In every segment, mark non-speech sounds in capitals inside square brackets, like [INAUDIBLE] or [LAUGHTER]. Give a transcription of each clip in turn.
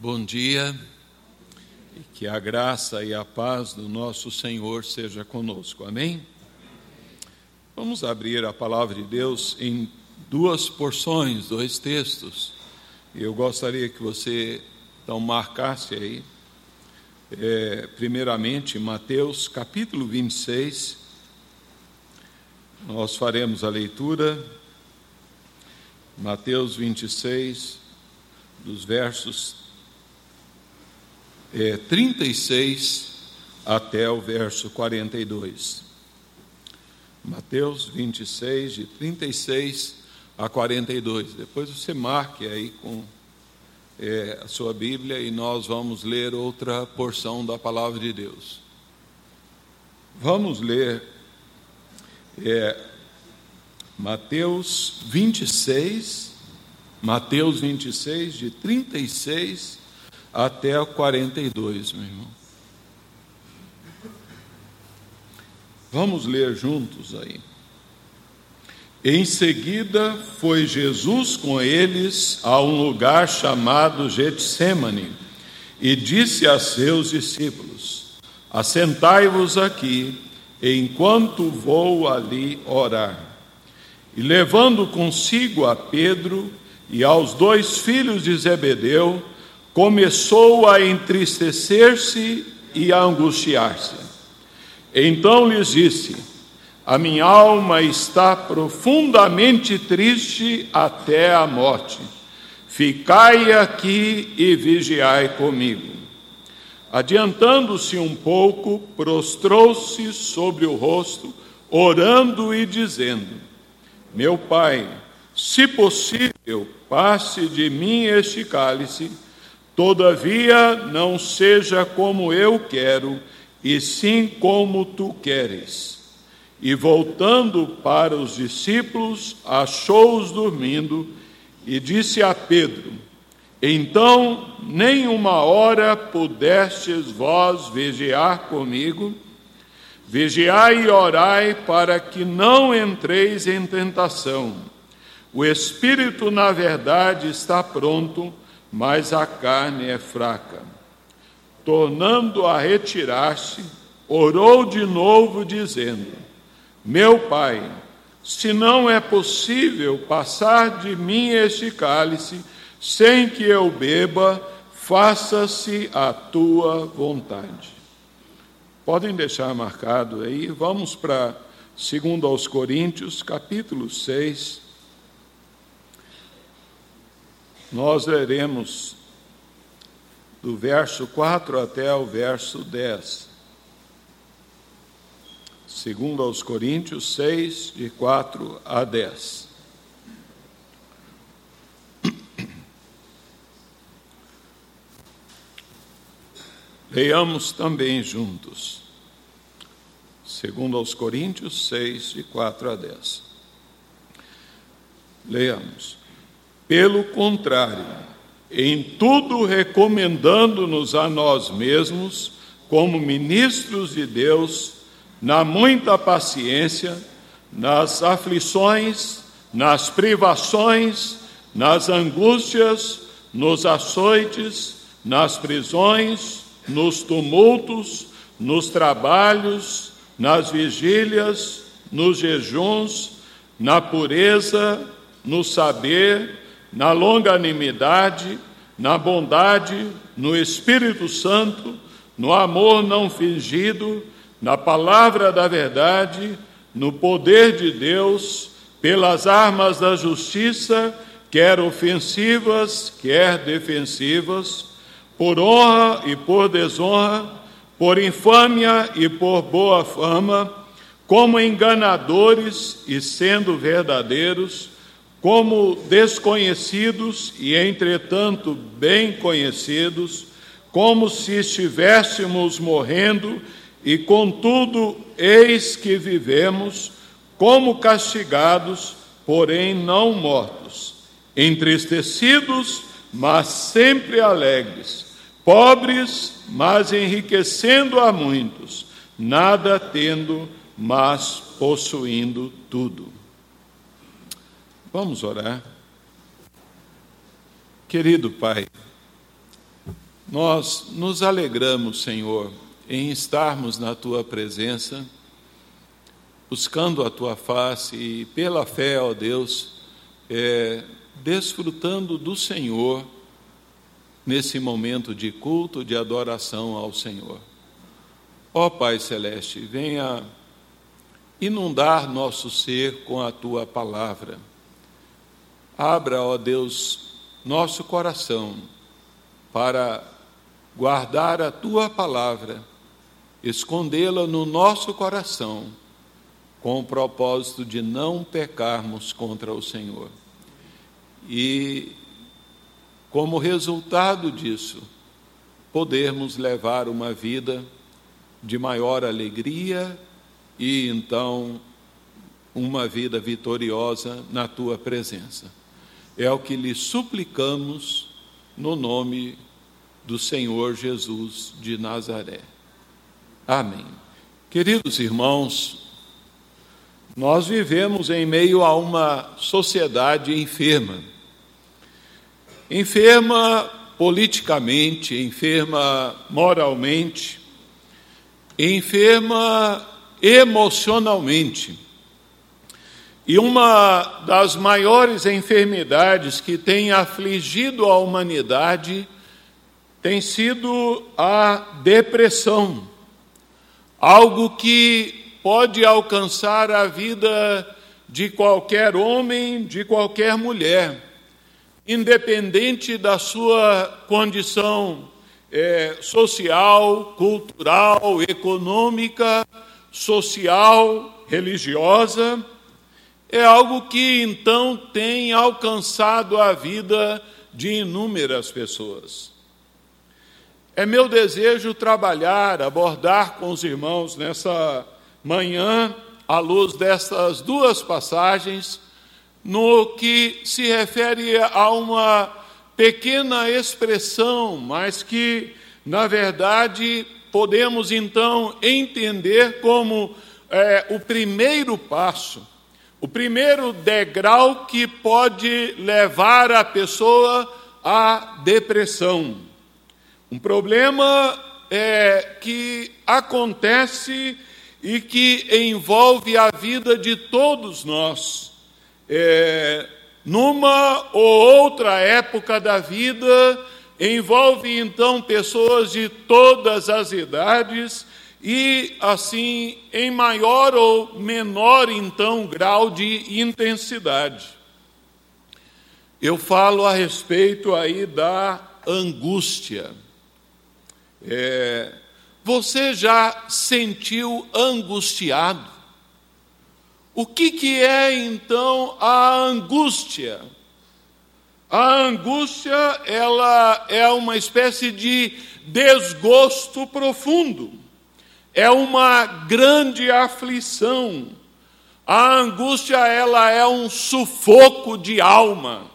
Bom dia e que a graça e a paz do nosso Senhor seja conosco. Amém? Vamos abrir a palavra de Deus em duas porções, dois textos. Eu gostaria que você então marcasse aí, é, primeiramente, Mateus capítulo 26. Nós faremos a leitura, Mateus 26, dos versos é, 36 até o verso 42. Mateus 26, de 36 a 42. Depois você marque aí com é, a sua Bíblia e nós vamos ler outra porção da palavra de Deus. Vamos ler é, Mateus 26, Mateus 26, de 36 até o 42, meu irmão. Vamos ler juntos aí. Em seguida foi Jesus com eles a um lugar chamado Getsemane e disse a seus discípulos: Assentai-vos aqui, enquanto vou ali orar. E levando consigo a Pedro e aos dois filhos de Zebedeu, começou a entristecer-se e a angustiar-se. Então lhes disse: A minha alma está profundamente triste até a morte. Ficai aqui e vigiai comigo. Adiantando-se um pouco, prostrou-se sobre o rosto, orando e dizendo: Meu pai, se possível, passe de mim este cálice Todavia, não seja como eu quero, e sim como tu queres. E voltando para os discípulos, achou-os dormindo e disse a Pedro: Então, nem uma hora pudestes vós vigiar comigo? Vigiai e orai para que não entreis em tentação. O espírito, na verdade, está pronto, mas a carne é fraca. Tornando a retirar-se, orou de novo, dizendo: Meu pai, se não é possível passar de mim este cálice sem que eu beba, faça-se a tua vontade. Podem deixar marcado aí, vamos para 2 aos Coríntios, capítulo 6. Nós leremos do verso 4 até o verso 10. Segundo aos Coríntios 6, de 4 a 10. [COUGHS] Leiamos também juntos. Segundo aos Coríntios 6, de 4 a 10. Leamos. Pelo contrário, em tudo recomendando-nos a nós mesmos, como ministros de Deus, na muita paciência, nas aflições, nas privações, nas angústias, nos açoites, nas prisões, nos tumultos, nos trabalhos, nas vigílias, nos jejuns, na pureza, no saber, na longanimidade, na bondade, no Espírito Santo, no amor não fingido, na palavra da verdade, no poder de Deus, pelas armas da justiça, quer ofensivas, quer defensivas, por honra e por desonra, por infâmia e por boa fama, como enganadores e sendo verdadeiros, como desconhecidos e, entretanto, bem conhecidos, como se estivéssemos morrendo, e contudo, eis que vivemos, como castigados, porém não mortos, entristecidos, mas sempre alegres, pobres, mas enriquecendo a muitos, nada tendo, mas possuindo tudo. Vamos orar. Querido Pai, Nós nos alegramos, Senhor, em estarmos na tua presença, buscando a tua face e, pela fé, ó Deus, é, desfrutando do Senhor nesse momento de culto, de adoração ao Senhor. Ó Pai Celeste, venha inundar nosso ser com a tua palavra. Abra, ó Deus, nosso coração para guardar a tua palavra, escondê-la no nosso coração, com o propósito de não pecarmos contra o Senhor. E, como resultado disso, podermos levar uma vida de maior alegria e então uma vida vitoriosa na tua presença. É o que lhe suplicamos no nome do Senhor Jesus de Nazaré. Amém. Queridos irmãos, nós vivemos em meio a uma sociedade enferma. Enferma politicamente, enferma moralmente, enferma emocionalmente. E uma das maiores enfermidades que tem afligido a humanidade tem sido a depressão, algo que pode alcançar a vida de qualquer homem, de qualquer mulher, independente da sua condição é, social, cultural, econômica, social, religiosa, é algo que então tem alcançado a vida de inúmeras pessoas. É meu desejo trabalhar, abordar com os irmãos nessa manhã, à luz dessas duas passagens, no que se refere a uma pequena expressão, mas que, na verdade, podemos então entender como é, o primeiro passo, o primeiro degrau que pode levar a pessoa à depressão. Um problema é, que acontece e que envolve a vida de todos nós. É, numa ou outra época da vida, envolve então pessoas de todas as idades e assim em maior ou menor então grau de intensidade. Eu falo a respeito aí da angústia. É, você já sentiu angustiado? O que, que é então a angústia? A angústia, ela é uma espécie de desgosto profundo. É uma grande aflição. A angústia, ela é um sufoco de alma.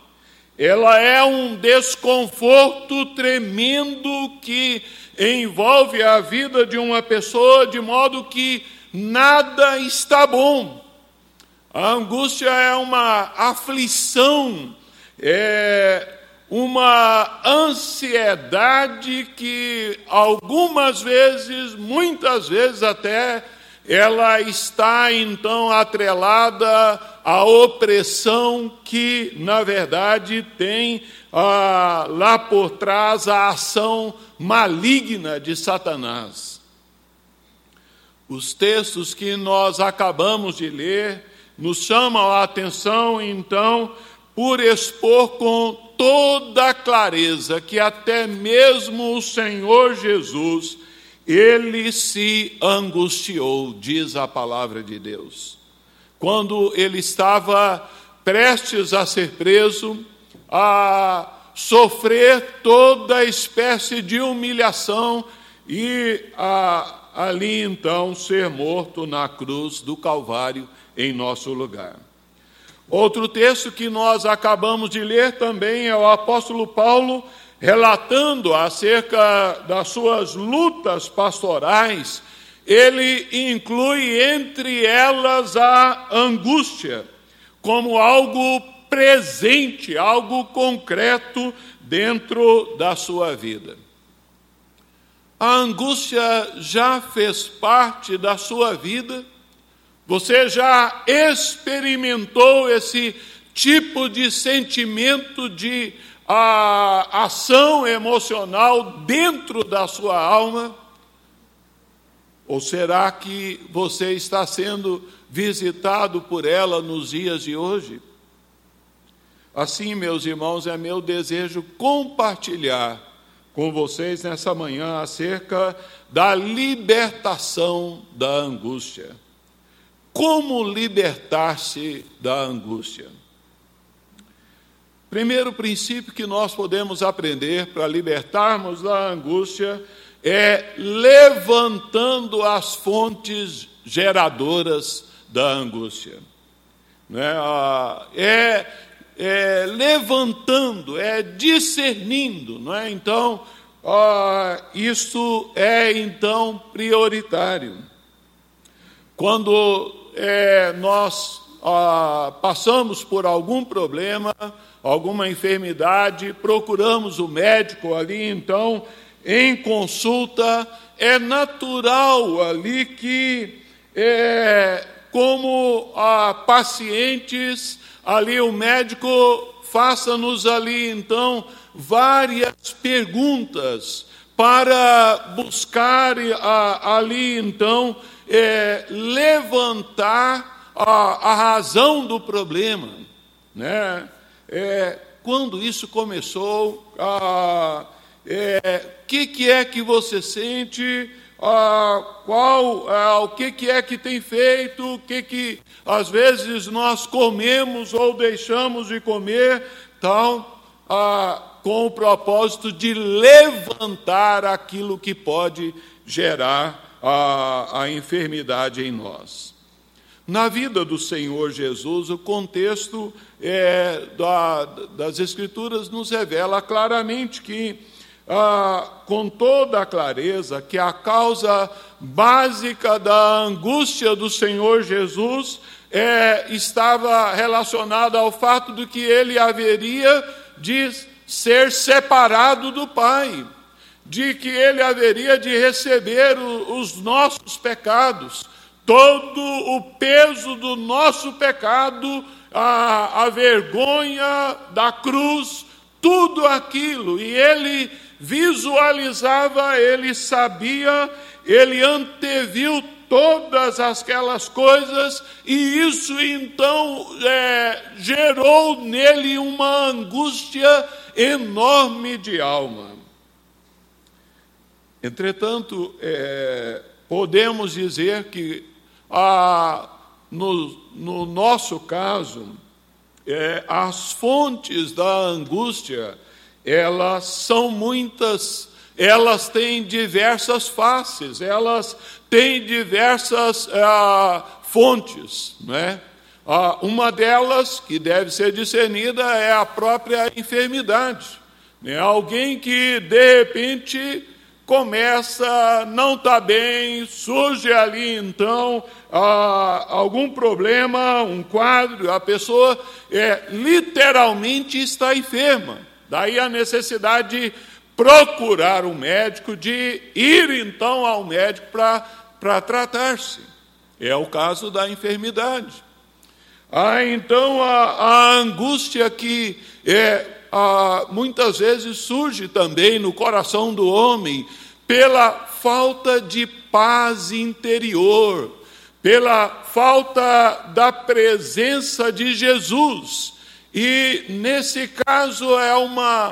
Ela é um desconforto tremendo que envolve a vida de uma pessoa de modo que nada está bom. A angústia é uma aflição, é uma ansiedade que algumas vezes, muitas vezes até, ela está então atrelada à opressão que, na verdade, tem ah, lá por trás a ação maligna de Satanás. Os textos que nós acabamos de ler nos chamam a atenção, então, por expor com toda clareza que até mesmo o Senhor Jesus, ele se angustiou, diz a palavra de Deus. Quando ele estava prestes a ser preso, a sofrer toda espécie de humilhação e a, ali então ser morto na cruz do Calvário em nosso lugar. Outro texto que nós acabamos de ler também é o apóstolo Paulo relatando acerca das suas lutas pastorais. Ele inclui entre elas a angústia como algo presente, algo concreto dentro da sua vida. A angústia já fez parte da sua vida? Você já experimentou esse tipo de sentimento de a, ação emocional dentro da sua alma? Ou será que você está sendo visitado por ela nos dias de hoje? Assim, meus irmãos, é meu desejo compartilhar com vocês nessa manhã acerca da libertação da angústia. Como libertar-se da angústia? Primeiro princípio que nós podemos aprender para libertarmos da angústia é levantando as fontes geradoras da angústia. Né? É é, levantando, é discernindo, não é? Então, ah, isso é então prioritário. Quando é, nós ah, passamos por algum problema, alguma enfermidade, procuramos o médico ali, então, em consulta, é natural ali que, é, como ah, pacientes, ali o médico faça-nos ali então várias perguntas para buscar ali então é, levantar a, a, razão do problema, né? É, quando isso começou, o é, que, que é que você sente? ah, qual, ah, o que, que é que tem feito, o que, que às vezes nós comemos ou deixamos de comer, tal, ah, com o propósito de levantar aquilo que pode gerar a, a enfermidade em nós. Na vida do Senhor Jesus, o contexto é, da, das Escrituras nos revela claramente que ah, com toda a clareza que a causa básica da angústia do Senhor Jesus é, estava relacionada ao fato de que ele haveria de ser separado do Pai, de que ele haveria de receber os nossos pecados, todo o peso do nosso pecado, a, a vergonha da cruz, tudo aquilo, e ele visualizava, ele sabia, ele anteviu todas aquelas coisas, e isso então é, gerou nele uma angústia enorme de alma. Entretanto, é, podemos dizer que a, no, no nosso caso, é, as fontes da angústia elas são muitas, elas têm diversas faces, elas têm diversas ah, fontes, né? Uma delas, que deve ser discernida, é a própria enfermidade. Né? Alguém que, de repente, começa, não está bem, surge ali então ah, algum problema, um quadro, a pessoa é, literalmente está enferma. Daí a necessidade de procurar um médico, de ir então ao médico para tratar-se. É o caso da enfermidade. Há então a, a angústia que é, a, muitas vezes surge também no coração do homem pela falta de paz interior, pela falta da presença de Jesus. E nesse caso é uma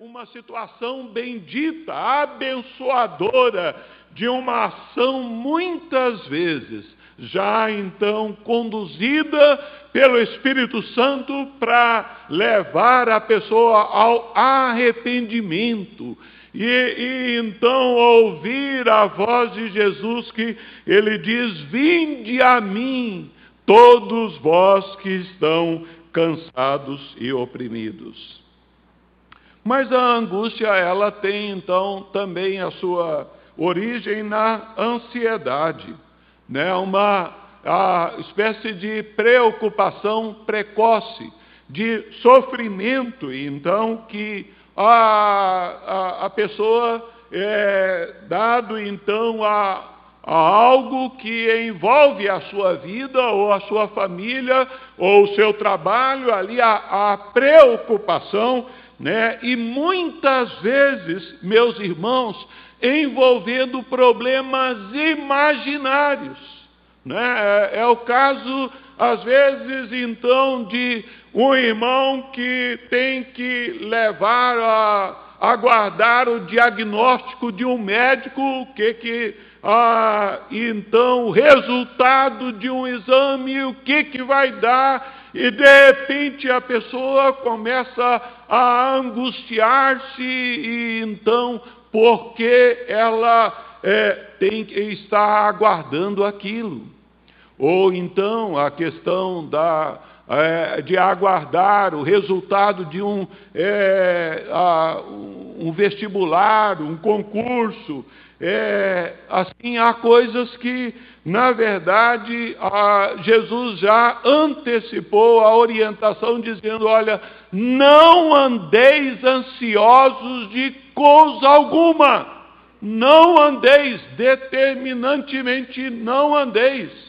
uma situação bendita, abençoadora de uma ação muitas vezes já então conduzida pelo Espírito Santo para levar a pessoa ao arrependimento. E, e, então ouvir a voz de Jesus que ele diz: Vinde a mim, todos vós que estão cansados e oprimidos. Mas a angústia, ela tem então também a sua origem na ansiedade, né? uma a espécie de preocupação precoce, de sofrimento, então, que a, a, a pessoa é, dado então a, a algo que envolve a sua vida ou a sua família ou o seu trabalho, ali a, a preocupação, né? E muitas vezes, meus irmãos, envolvendo problemas imaginários, né? É, é o caso às vezes então de um irmão que tem que levar a aguardar o diagnóstico de um médico, o que que ah, então o resultado de um exame, o que que vai dar, e de repente a pessoa começa a angustiar-se e então porque ela é, tem que estar aguardando aquilo. Ou então a questão da, é, de aguardar o resultado de um, é, a, um vestibular, um concurso. É, assim, há coisas que, na verdade, a, Jesus já antecipou a orientação, dizendo: olha, não andeis ansiosos de coisa alguma. Não andeis, determinantemente não andeis.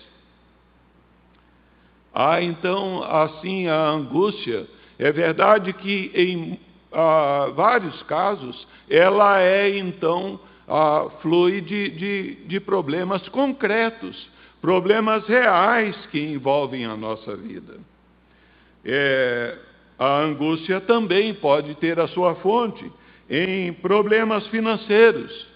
Há então, assim, a angústia. É verdade que em ah, vários casos ela é então ah, flui de, de, de problemas concretos, problemas reais que envolvem a nossa vida. É, a angústia também pode ter a sua fonte em problemas financeiros.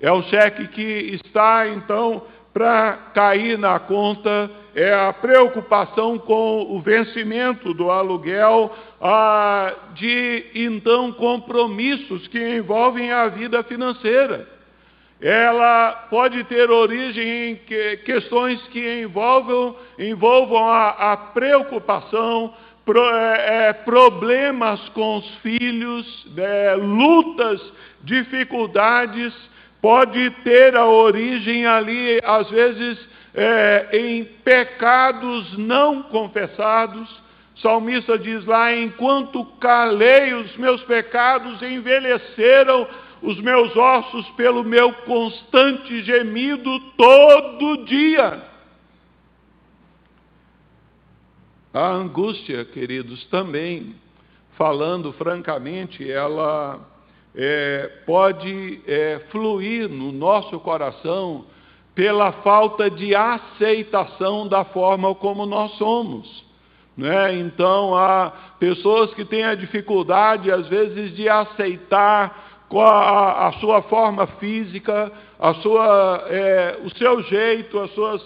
É o cheque que está então para cair na conta é a preocupação com o vencimento do aluguel, ah, de então compromissos que envolvem a vida financeira. Ela pode ter origem em que, questões que envolvam, envolvam a, a preocupação, pro, é, é problemas com os filhos, é, lutas, dificuldades, pode ter a origem ali, às vezes, é, em pecados não confessados. Salmista diz lá: enquanto calei os meus pecados, envelheceram os meus ossos pelo meu constante gemido todo dia. A angústia, queridos, também, falando francamente, ela é, pode é, fluir no nosso coração pela falta de aceitação da forma como nós somos. Né? Então, há pessoas que têm a dificuldade, às vezes, de aceitar a, a sua forma física, a sua, é, o seu jeito, as suas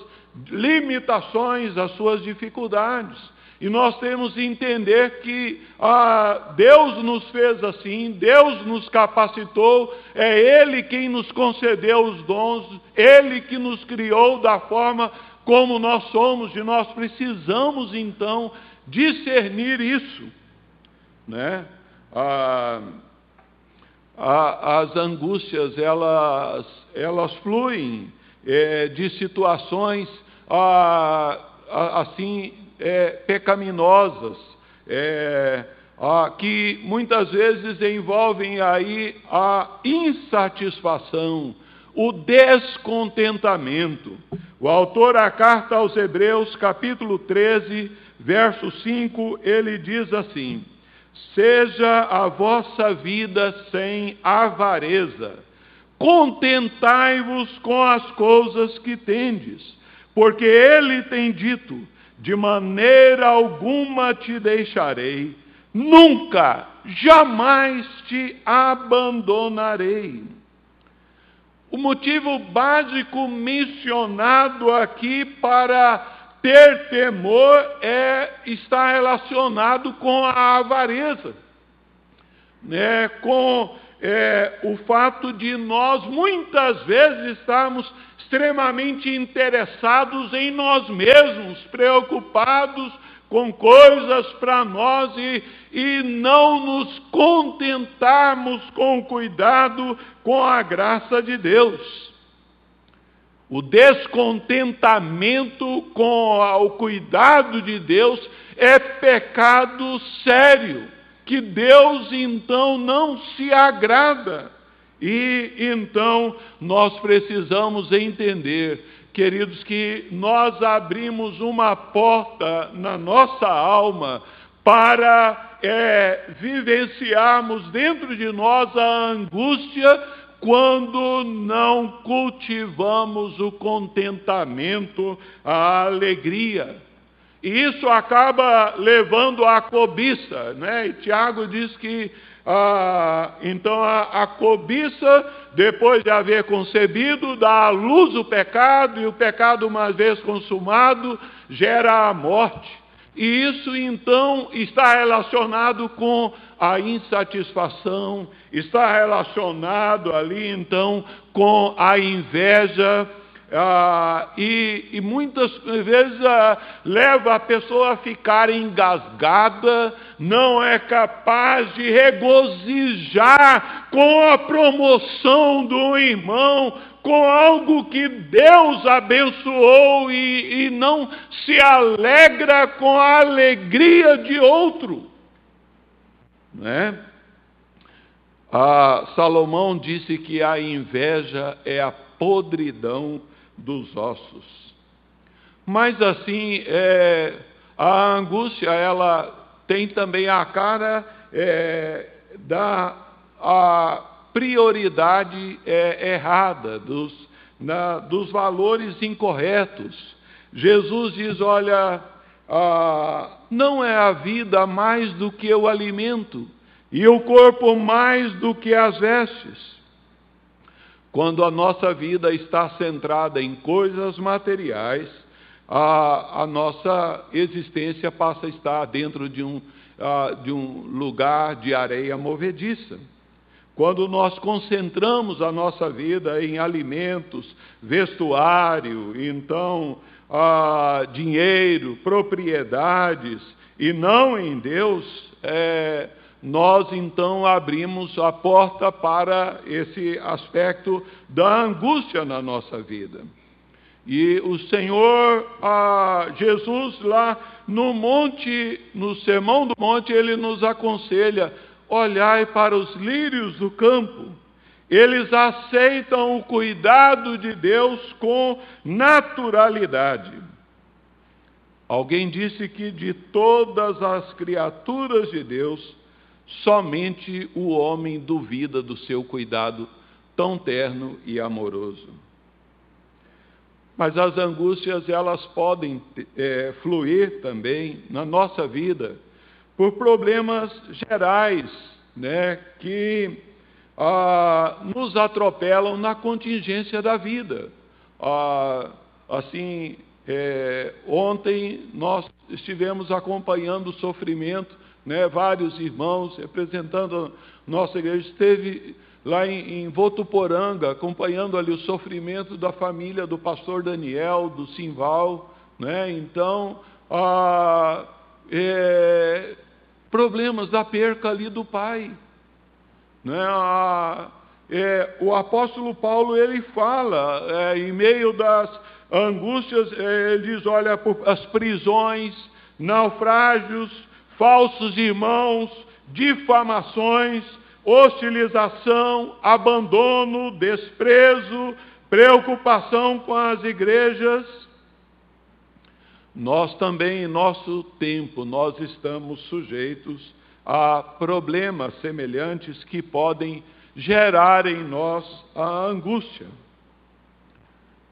limitações, as suas dificuldades. E nós temos que entender que ah, Deus nos fez assim, Deus nos capacitou, é Ele quem nos concedeu os dons, Ele que nos criou da forma como nós somos, e nós precisamos então discernir isso. Né? Ah, as angústias, elas, elas fluem é, de situações ah, assim é, pecaminosas, é, a, que muitas vezes envolvem aí a insatisfação, o descontentamento. O autor da carta aos Hebreus, capítulo 13, verso 5, ele diz assim: Seja a vossa vida sem avareza, contentai-vos com as coisas que tendes, porque ele tem dito: de maneira alguma te deixarei, nunca, jamais te abandonarei. O motivo básico mencionado aqui para ter temor é está relacionado com a avareza, né? com é, o fato de nós muitas vezes estarmos extremamente interessados em nós mesmos, preocupados com coisas para nós e, e não nos contentarmos com cuidado com a graça de Deus. O descontentamento com o cuidado de Deus é pecado sério, que Deus então não se agrada. E então nós precisamos entender, queridos, que nós abrimos uma porta na nossa alma para é, vivenciarmos dentro de nós a angústia quando não cultivamos o contentamento, a alegria. E isso acaba levando à cobiça, né? E Tiago diz que ah, então a, a, cobiça, depois de haver concebido, dá à luz o pecado, e o pecado, uma vez consumado, gera a morte. E isso então está relacionado com a insatisfação, está relacionado ali então com a inveja, ah, e, e, muitas vezes ah, leva a pessoa a ficar engasgada, não é capaz de regozijar com a promoção do irmão, com algo que Deus abençoou e, e não se alegra com a alegria de outro. Né? Ah, Salomão disse que a inveja é a podridão dos ossos. Mas assim, é, a angústia, ela tem também a cara é, da a prioridade é, errada, dos, na, dos valores incorretos. Jesus diz: olha, ah, não é a vida mais do que o alimento, e o corpo mais do que as vestes. Quando a nossa vida está centrada em coisas materiais, a, a nossa existência passa a estar dentro de um, a, de um lugar de areia movediça. Quando nós concentramos a nossa vida em alimentos, vestuário, então dinheiro, propriedades, e não em Deus, é, nós então abrimos a porta para esse aspecto da angústia na nossa vida. E o Senhor, Jesus, lá no monte, no Sermão do Monte, ele nos aconselha: olhai para os lírios do campo. Eles aceitam o cuidado de Deus com naturalidade. Alguém disse que de todas as criaturas de Deus, Somente o homem duvida do seu cuidado tão terno e amoroso. Mas as angústias, elas podem é, fluir também na nossa vida por problemas gerais, né, que ah, nos atropelam na contingência da vida. Ah, assim, é, ontem nós estivemos acompanhando o sofrimento né, vários irmãos representando a nossa igreja, esteve lá em, em Votuporanga, acompanhando ali o sofrimento da família do pastor Daniel, do Simval, né, então, é, problemas da perca ali do pai, né, é, o apóstolo Paulo ele fala é, em meio das angústias, é, ele diz, olha, as prisões, naufrágios, falsos irmãos, difamações, hostilização, abandono, desprezo, preocupação com as igrejas. Nós também, em nosso tempo, nós estamos sujeitos a problemas semelhantes que podem gerar em nós a angústia.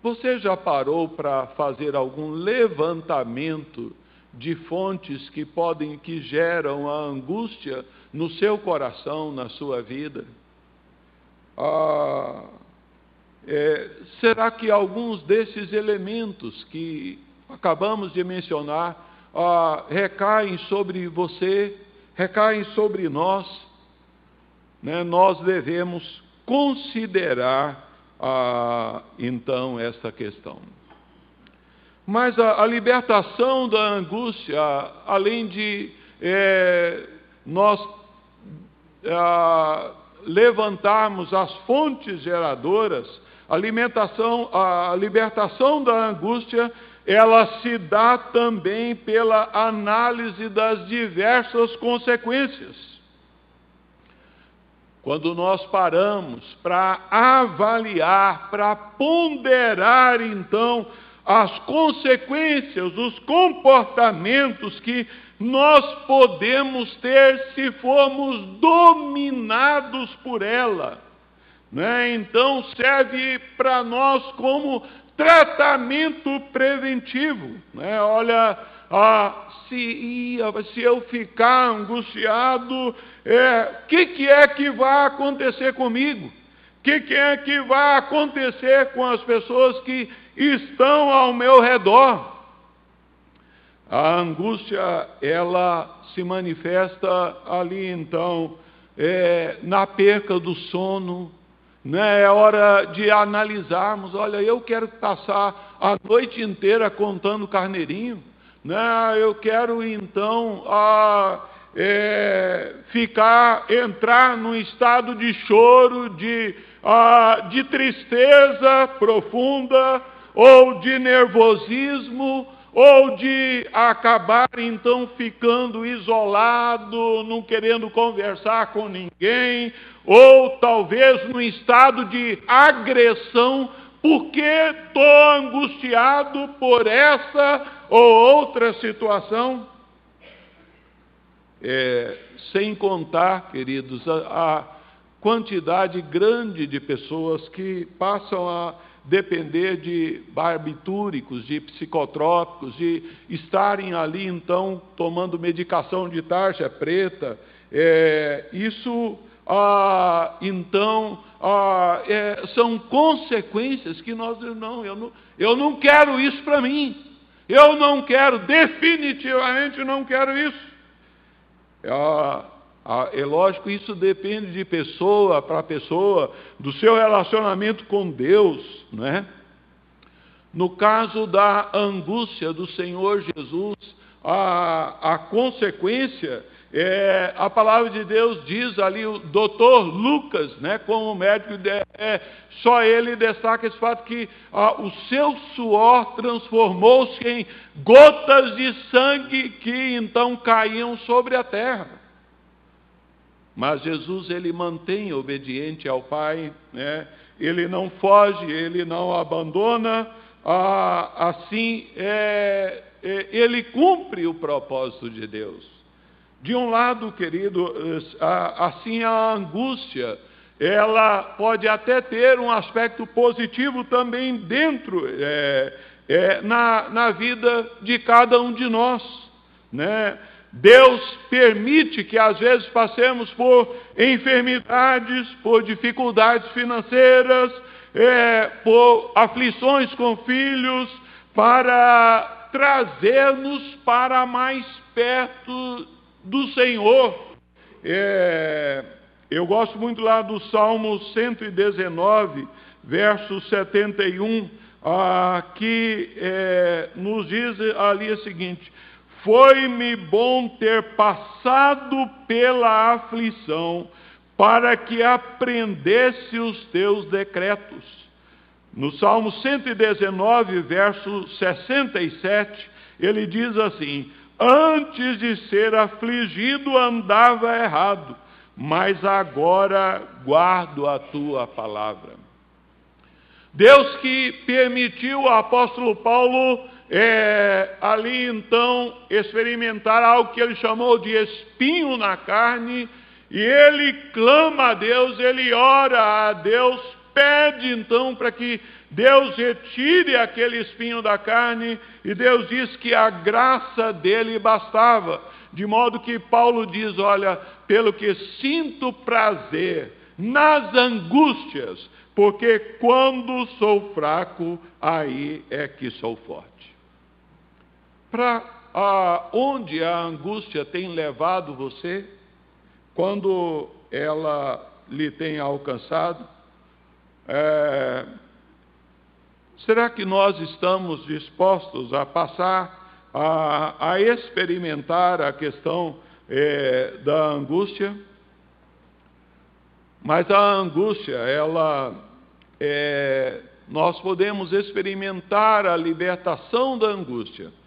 Você já parou para fazer algum levantamento de fontes que podem, que geram a angústia no seu coração, na sua vida? Ah, é, será que alguns desses elementos que acabamos de mencionar ah, recaem sobre você, recaem sobre nós? Né? Nós devemos considerar ah, então essa questão. Mas a, a libertação da angústia, além de é, nós a, levantarmos as fontes geradoras, a, alimentação, a libertação da angústia, ela se dá também pela análise das diversas consequências. quando nós paramos para avaliar, para ponderar então as consequências, os comportamentos que nós podemos ter se formos dominados por ela. Né? Então serve para nós como tratamento preventivo. Né? Olha, ah, se, se eu ficar angustiado, o é, que, que é que vai acontecer comigo? O que, que é que vai acontecer com as pessoas que estão ao meu redor? A angústia, ela se manifesta ali então, é, na perca do sono, né? é hora de analisarmos. Olha, eu quero passar a noite inteira contando carneirinho, né? eu quero então a, é, ficar, entrar num estado de choro, de, a, de tristeza profunda, ou de nervosismo, ou de acabar então ficando isolado, não querendo conversar com ninguém, ou talvez num estado de agressão, porque estou angustiado por essa ou outra situação. É, sem contar, queridos, a, a quantidade grande de pessoas que passam a depender de barbitúricos, de psicotrópicos, de estarem ali então tomando medicação de tarja preta. É, isso ah, então ah, é, são consequências que nós não eu, não, eu não quero isso para mim. Eu não quero, definitivamente não quero isso. Ah, ah, é lógico, isso depende de pessoa para pessoa, do seu relacionamento com Deus, não é? No caso da angústia do Senhor Jesus, a, a consequência, é, a palavra de Deus diz ali, o doutor Lucas, né, como médico, é, só ele destaca esse fato que ah, o seu suor transformou-se em gotas de sangue que então caíam sobre a terra. Mas Jesus ele mantém obediente ao Pai, né? ele não foge, ele não abandona, ah, assim é, é, ele cumpre o propósito de Deus. De um lado, querido, assim a angústia, ela pode até ter um aspecto positivo também dentro, é, é, na, na vida de cada um de nós, né? Deus permite que às vezes passemos por enfermidades, por dificuldades financeiras, é, por aflições com filhos, para trazer-nos para mais perto do Senhor. É, eu gosto muito lá do Salmo 119, verso 71, ah, que é, nos diz ali o seguinte: foi-me bom ter passado pela aflição, para que aprendesse os teus decretos. No Salmo 119, verso 67, ele diz assim: Antes de ser afligido andava errado, mas agora guardo a tua palavra. Deus que permitiu ao apóstolo Paulo é, ali então experimentar algo que ele chamou de espinho na carne, e ele clama a Deus, ele ora a Deus, pede então para que Deus retire aquele espinho da carne, e Deus diz que a graça dele bastava, de modo que Paulo diz: Olha, pelo que sinto prazer nas angústias, porque quando sou fraco, aí é que sou forte para onde a angústia tem levado você, quando ela lhe tem alcançado? É, será que nós estamos dispostos a passar a, a experimentar a questão é, da angústia? Mas a angústia, ela, é, nós podemos experimentar a libertação da angústia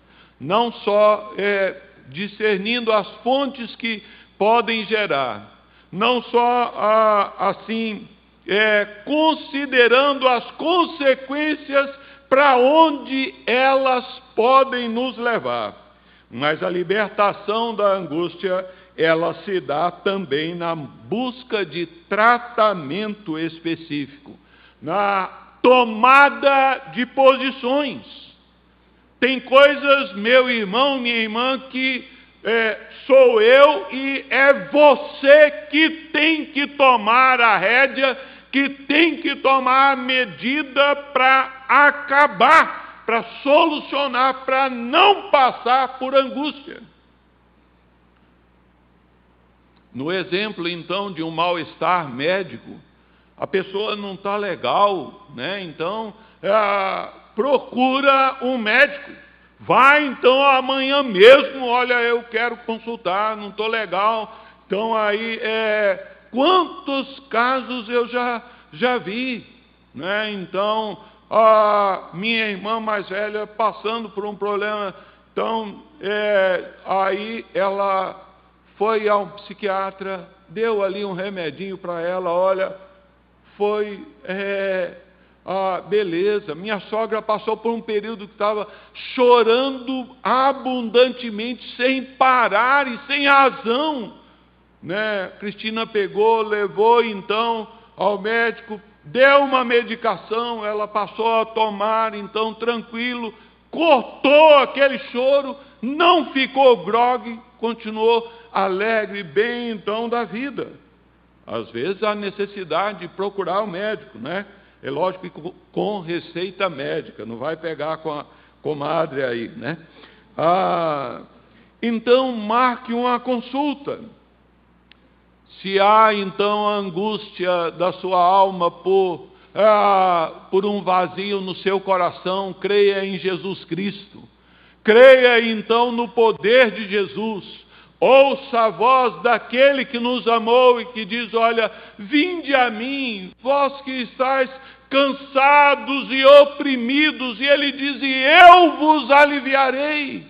não só é, discernindo as fontes que podem gerar, não só ah, assim, é, considerando as consequências para onde elas podem nos levar, mas a libertação da angústia ela se dá também na busca de tratamento específico, na tomada de posições. Tem coisas, meu irmão, minha irmã, que é, sou eu e é você que tem que tomar a rédea, que tem que tomar a medida para acabar, para solucionar, para não passar por angústia. No exemplo, então, de um mal-estar médico, a pessoa não está legal, né? Então, é, procura um médico. Vai então amanhã mesmo, olha, eu quero consultar, não estou legal. Então aí, é, quantos casos eu já, já vi, né? Então, a minha irmã mais velha passando por um problema, então, é, aí ela foi ao psiquiatra, deu ali um remedinho para ela, olha, foi, é, ah, beleza. Minha sogra passou por um período que estava chorando abundantemente, sem parar e sem razão. Né? Cristina pegou, levou então ao médico, deu uma medicação, ela passou a tomar, então tranquilo, cortou aquele choro, não ficou grogue, continuou alegre, bem então da vida. Às vezes há necessidade de procurar o médico, né? É lógico que com receita médica, não vai pegar com a comadre aí, né? Ah, então marque uma consulta. Se há então a angústia da sua alma por, ah, por um vazio no seu coração, creia em Jesus Cristo. Creia então no poder de Jesus Ouça a voz daquele que nos amou e que diz: Olha, vinde a mim, vós que estáis cansados e oprimidos, e ele diz: E eu vos aliviarei.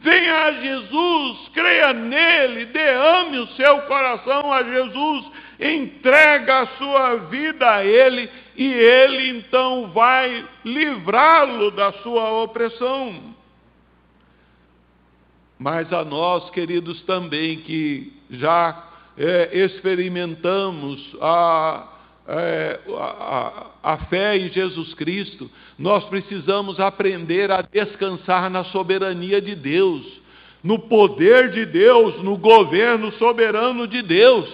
Venha a Jesus, creia nele, derrame o seu coração a Jesus, entrega a sua vida a ele, e ele então vai livrá-lo da sua opressão. Mas a nós, queridos, também que já é, experimentamos a, é, a, a fé em Jesus Cristo, nós precisamos aprender a descansar na soberania de Deus, no poder de Deus, no governo soberano de Deus.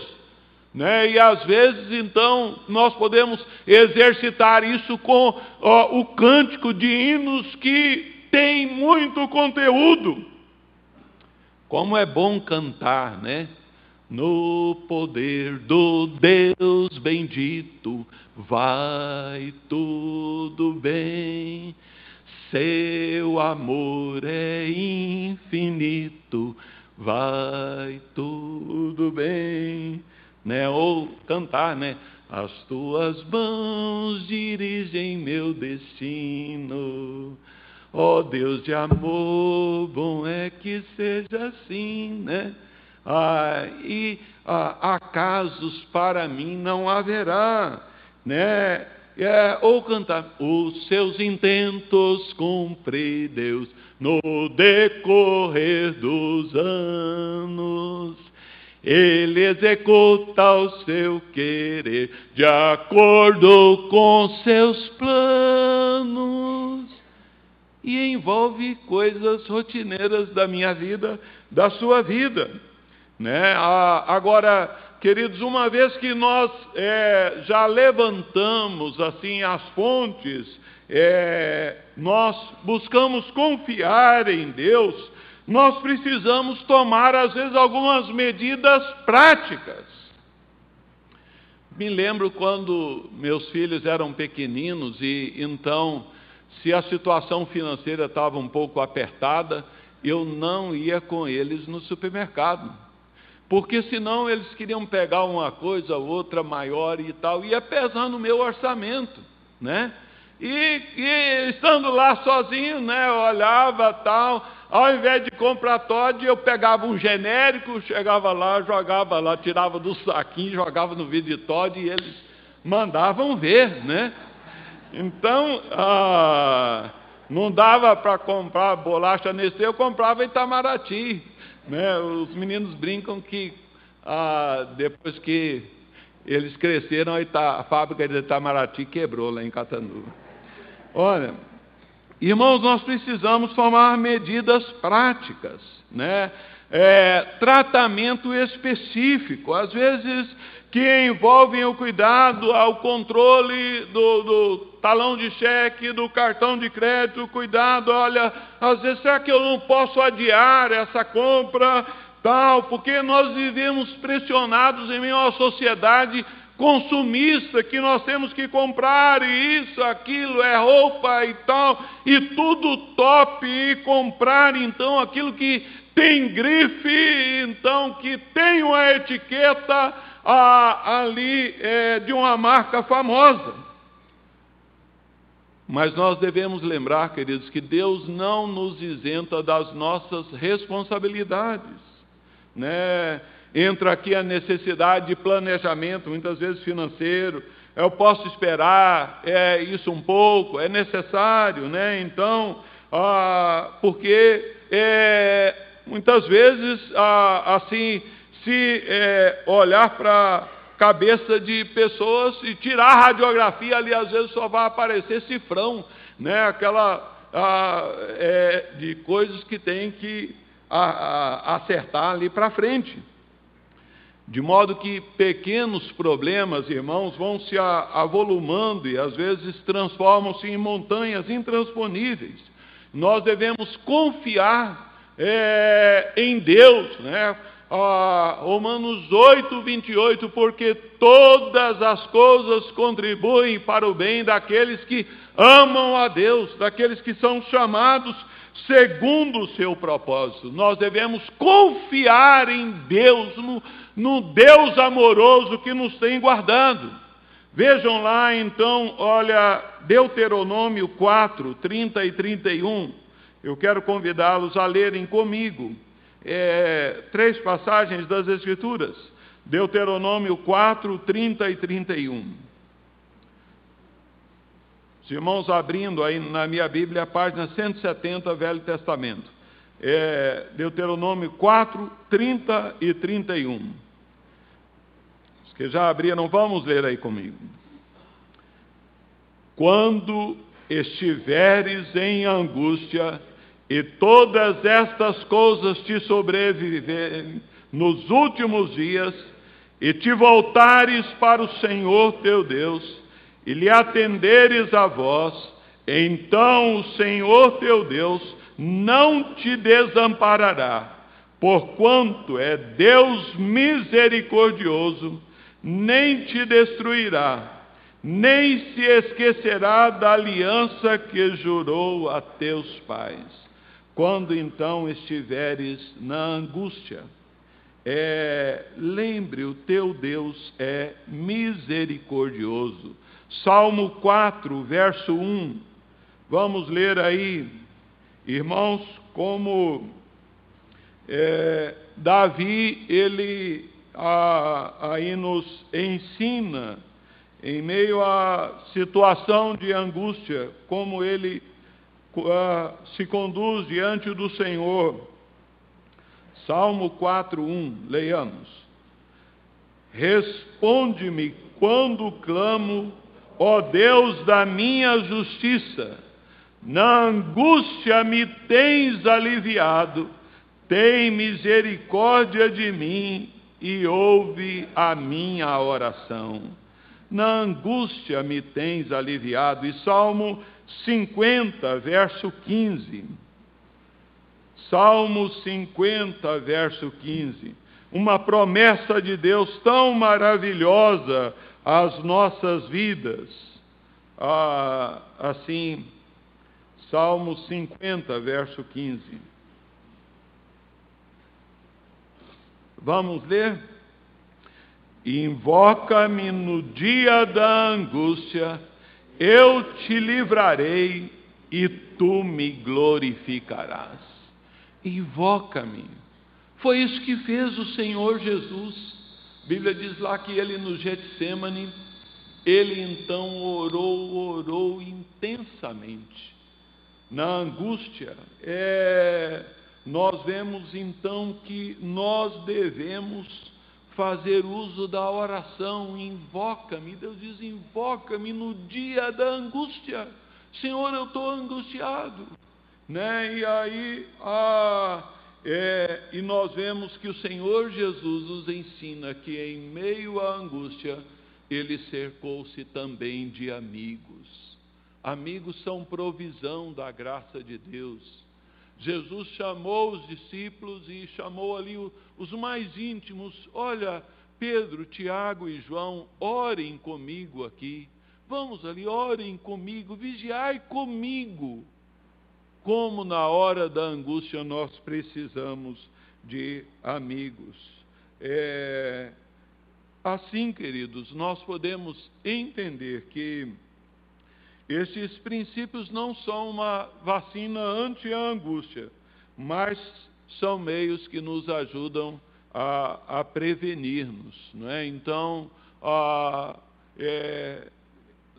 Né? E às vezes, então, nós podemos exercitar isso com ó, o cântico de hinos que tem muito conteúdo. Como é bom cantar, né? No poder do Deus bendito, vai tudo bem. Seu amor é infinito, vai tudo bem. Né? Ou cantar, né? As tuas mãos dirigem meu destino. Ó oh, Deus de amor, bom é que seja assim, né? Ah, e ah, acasos para mim não haverá, né? É, ou cantar, os seus intentos cumpre Deus no decorrer dos anos. Ele executa o seu querer de acordo com seus planos e envolve coisas rotineiras da minha vida, da sua vida. Né? Agora, queridos, uma vez que nós é, já levantamos assim as fontes, é, nós buscamos confiar em Deus, nós precisamos tomar, às vezes, algumas medidas práticas. Me lembro quando meus filhos eram pequeninos e então se a situação financeira estava um pouco apertada, eu não ia com eles no supermercado. Porque senão eles queriam pegar uma coisa, outra maior e tal, ia pesar no meu orçamento, né? E, e estando lá sozinho, né, olhava tal, ao invés de comprar Todd, eu pegava um genérico, chegava lá, jogava lá, tirava do saquinho, jogava no vídeo de Todd e eles mandavam ver, né? Então, ah, não dava para comprar bolacha nesse, eu comprava Itamaraty. Né? Os meninos brincam que ah, depois que eles cresceram, a, fábrica de Itamaraty quebrou lá em Catanduva. Olha, Irmãos, nós precisamos tomar medidas práticas, né? É, tratamento específico, às vezes que envolvem o cuidado ao controle do, do, talão de cheque, do cartão de crédito, cuidado, olha, às vezes será que eu não posso adiar essa compra, tal, porque nós vivemos pressionados em meio à sociedade consumista que nós temos que comprar isso, aquilo, é roupa e tal, e tudo top, e comprar então aquilo que tem grife, então que tem uma etiqueta ah, ali é, de uma marca famosa. Mas nós devemos lembrar, queridos, que Deus não nos isenta das nossas responsabilidades, né? entra aqui a necessidade de planejamento, muitas vezes financeiro. Eu posso esperar é, isso um pouco, é necessário, né? Então, ah, porque é, muitas vezes, ah, assim, se é, olhar para cabeça de pessoas e tirar a radiografia ali, às vezes só vai aparecer cifrão, né? Aquela ah, é, de coisas que tem que acertar ali para frente. De modo que pequenos problemas, irmãos, vão se avolumando e às vezes transformam-se em montanhas intransponíveis. Nós devemos confiar é, em Deus, né? Ah, Romanos 8, 28, porque todas as coisas contribuem para o bem daqueles que amam a Deus, daqueles que são chamados segundo o seu propósito. Nós devemos confiar em Deus, no, no Deus amoroso que nos tem guardado. Vejam lá então, olha, Deuteronômio 4, 30 e 31. Eu quero convidá-los a lerem comigo é, três passagens das Escrituras. Deuteronômio 4, 30 e 31. Os irmãos abrindo aí na minha Bíblia, a página 170, Velho Testamento. É, Deuteronômio 4, 30 e 31. Os que já abriram, vamos ler aí comigo. Quando estiveres em angústia, e todas estas coisas te sobreviverem nos últimos dias, e te voltares para o Senhor teu Deus, e lhe atenderes a voz, então o Senhor teu Deus não te desamparará, porquanto é Deus misericordioso, nem te destruirá, nem se esquecerá da aliança que jurou a teus pais. Quando então estiveres na angústia, é, lembre, o teu Deus é misericordioso Salmo 4, verso 1. Vamos ler aí, irmãos, como é, Davi, ele a, aí nos ensina, em meio à situação de angústia, como ele a, se conduz diante do Senhor. Salmo 4, 1, leiamos. Responde-me quando clamo ó Deus da minha justiça, na angústia me tens aliviado, tem misericórdia de mim e ouve a minha oração. Na angústia me tens aliviado. E Salmo 50, verso 15. Salmo 50, verso 15. Uma promessa de Deus tão maravilhosa as nossas vidas. Ah, assim, Salmo 50, verso 15. Vamos ler? Invoca-me no dia da angústia, Eu te livrarei e tu me glorificarás. Invoca-me. Foi isso que fez o Senhor Jesus. A Bíblia diz lá que ele no Getsemane, ele então orou, orou intensamente. Na angústia, é, nós vemos então que nós devemos fazer uso da oração, invoca-me. Deus diz: invoca-me no dia da angústia. Senhor, eu estou angustiado. Né? E aí, ah, é, e nós vemos que o Senhor Jesus nos ensina que em meio à angústia, ele cercou-se também de amigos. Amigos são provisão da graça de Deus. Jesus chamou os discípulos e chamou ali os mais íntimos. Olha, Pedro, Tiago e João, orem comigo aqui. Vamos ali, orem comigo, vigiai comigo. Como na hora da angústia nós precisamos de amigos. É, assim, queridos, nós podemos entender que esses princípios não são uma vacina anti a angústia, mas são meios que nos ajudam a, a prevenir-nos. Não é? Então, a, é,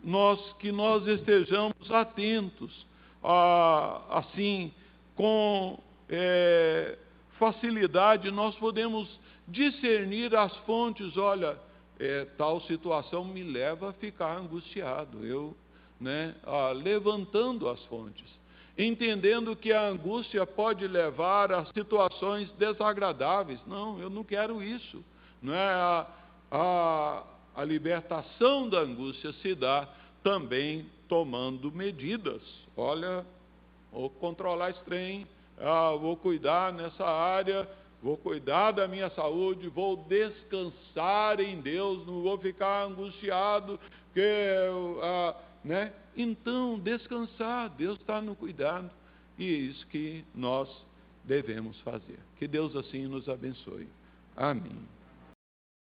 nós, que nós estejamos atentos, a, assim, com é, facilidade, nós podemos discernir as fontes, olha, é, tal situação me leva a ficar angustiado. Eu né, levantando as fontes, entendendo que a angústia pode levar a situações desagradáveis. Não, eu não quero isso. Não é a, a, a libertação da angústia se dá também tomando medidas. Olha, vou controlar esse trem, ah, vou cuidar nessa área, vou cuidar da minha saúde, vou descansar em Deus, não vou ficar angustiado, porque ah, né? Então, descansar, Deus está no cuidado, e é isso que nós devemos fazer. Que Deus assim nos abençoe. Amém.